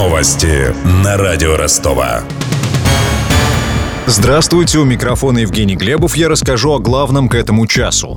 Новости на радио Ростова. Здравствуйте, у микрофона Евгений Глебов. Я расскажу о главном к этому часу.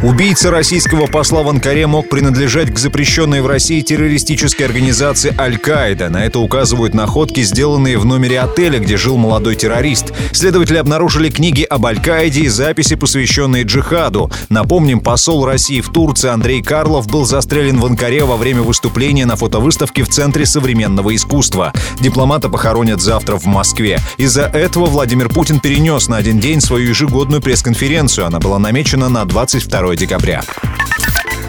Убийца российского посла в Анкаре мог принадлежать к запрещенной в России террористической организации «Аль-Каида». На это указывают находки, сделанные в номере отеля, где жил молодой террорист. Следователи обнаружили книги об Аль-Каиде и записи, посвященные джихаду. Напомним, посол России в Турции Андрей Карлов был застрелен в Анкаре во время выступления на фотовыставке в Центре современного искусства. Дипломата похоронят завтра в Москве. Из-за этого Владимир Путин перенес на один день свою ежегодную пресс-конференцию. Она была намечена на 22 декабря.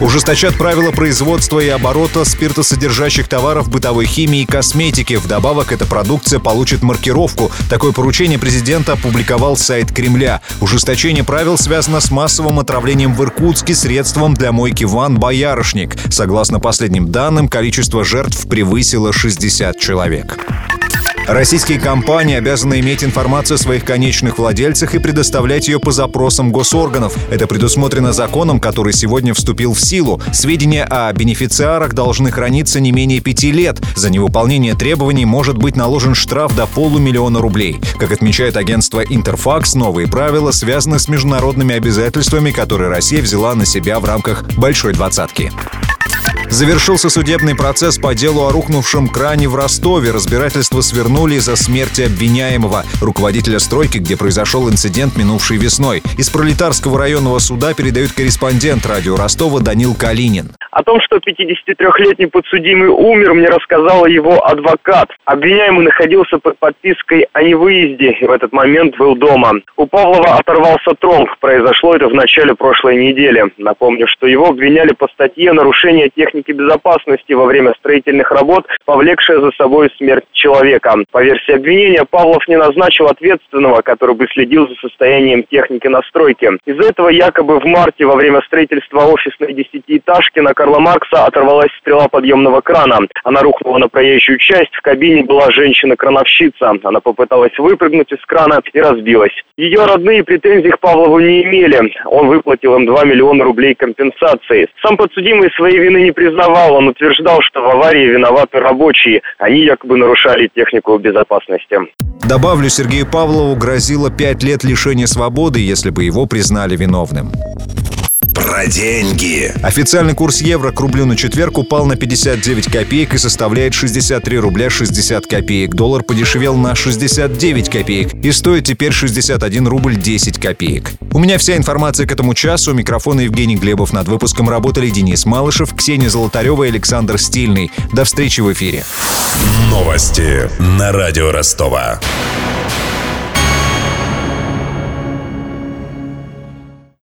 Ужесточат правила производства и оборота спиртосодержащих товаров бытовой химии и косметики. Вдобавок, эта продукция получит маркировку. Такое поручение президента опубликовал сайт Кремля. Ужесточение правил связано с массовым отравлением в Иркутске средством для мойки ванн «Боярышник». Согласно последним данным, количество жертв превысило 60 человек. Российские компании обязаны иметь информацию о своих конечных владельцах и предоставлять ее по запросам госорганов. Это предусмотрено законом, который сегодня вступил в силу. Сведения о бенефициарах должны храниться не менее пяти лет. За невыполнение требований может быть наложен штраф до полумиллиона рублей. Как отмечает агентство Интерфакс, новые правила связаны с международными обязательствами, которые Россия взяла на себя в рамках «Большой двадцатки». Завершился судебный процесс по делу о рухнувшем кране в Ростове. Разбирательство свернули из-за смерти обвиняемого, руководителя стройки, где произошел инцидент минувшей весной. Из пролетарского районного суда передают корреспондент радио Ростова Данил Калинин. О том, что 53-летний подсудимый умер, мне рассказал его адвокат. Обвиняемый находился под подпиской о невыезде и в этот момент был дома. У Павлова оторвался тромб. Произошло это в начале прошлой недели. Напомню, что его обвиняли по статье «Нарушение техники безопасности во время строительных работ, повлекшее за собой смерть человека». По версии обвинения, Павлов не назначил ответственного, который бы следил за состоянием техники на стройке. Из-за этого якобы в марте во время строительства офисной десятиэтажки на Карла Маркса оторвалась стрела подъемного крана. Она рухнула на проезжую часть. В кабине была женщина-крановщица. Она попыталась выпрыгнуть из крана и разбилась. Ее родные претензий к Павлову не имели. Он выплатил им 2 миллиона рублей компенсации. Сам подсудимый своей вины не признавал. Он утверждал, что в аварии виноваты рабочие. Они якобы нарушали технику безопасности. Добавлю, Сергею Павлову грозило пять лет лишения свободы, если бы его признали виновным. Про деньги. Официальный курс евро к рублю на четверг упал на 59 копеек и составляет 63 рубля 60 копеек. Доллар подешевел на 69 копеек и стоит теперь 61 рубль 10 копеек. У меня вся информация к этому часу. У микрофона Евгений Глебов. Над выпуском работали Денис Малышев, Ксения Золотарева и Александр Стильный. До встречи в эфире. Новости на радио Ростова.